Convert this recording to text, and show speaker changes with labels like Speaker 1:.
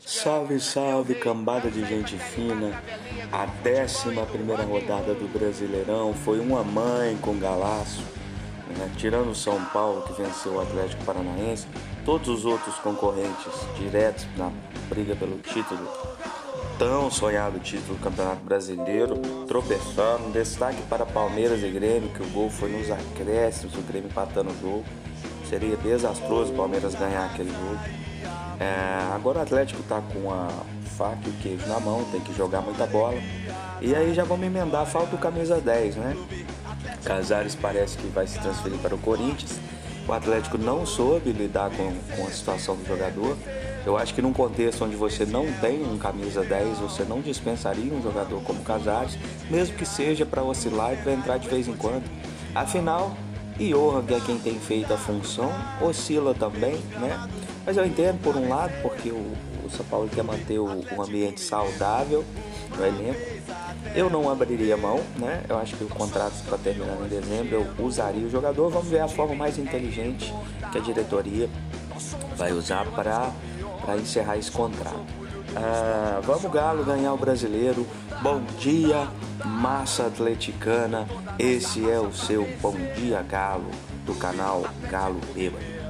Speaker 1: Salve, salve, cambada de gente fina. A décima primeira rodada do Brasileirão foi uma mãe com galaço. Né? Tirando o São Paulo, que venceu o Atlético Paranaense, todos os outros concorrentes diretos na briga pelo título, tão sonhado título do Campeonato Brasileiro, tropeçando. Destaque para Palmeiras e Grêmio, que o gol foi nos acréscimos, o Grêmio empatando o jogo. Seria desastroso o Palmeiras ganhar aquele jogo. É, agora o Atlético está com a faca e o queijo na mão, tem que jogar muita bola. E aí já vamos emendar, falta o camisa 10, né? Casares parece que vai se transferir para o Corinthians. O Atlético não soube lidar com, com a situação do jogador. Eu acho que num contexto onde você não tem um camisa 10, você não dispensaria um jogador como Casares, mesmo que seja para oscilar e para entrar de vez em quando. Afinal, Que é quem tem feito a função, oscila também, né? Mas eu entendo por um lado, porque o, o São Paulo quer manter o, o ambiente saudável no elenco. Eu não abriria mão, né? Eu acho que o contrato está terminando em dezembro, eu usaria o jogador. Vamos ver a forma mais inteligente que a diretoria vai usar para encerrar esse contrato. Ah, vamos Galo ganhar o brasileiro. Bom dia, massa atleticana. Esse é o seu Bom Dia Galo do canal Galo Bêbado.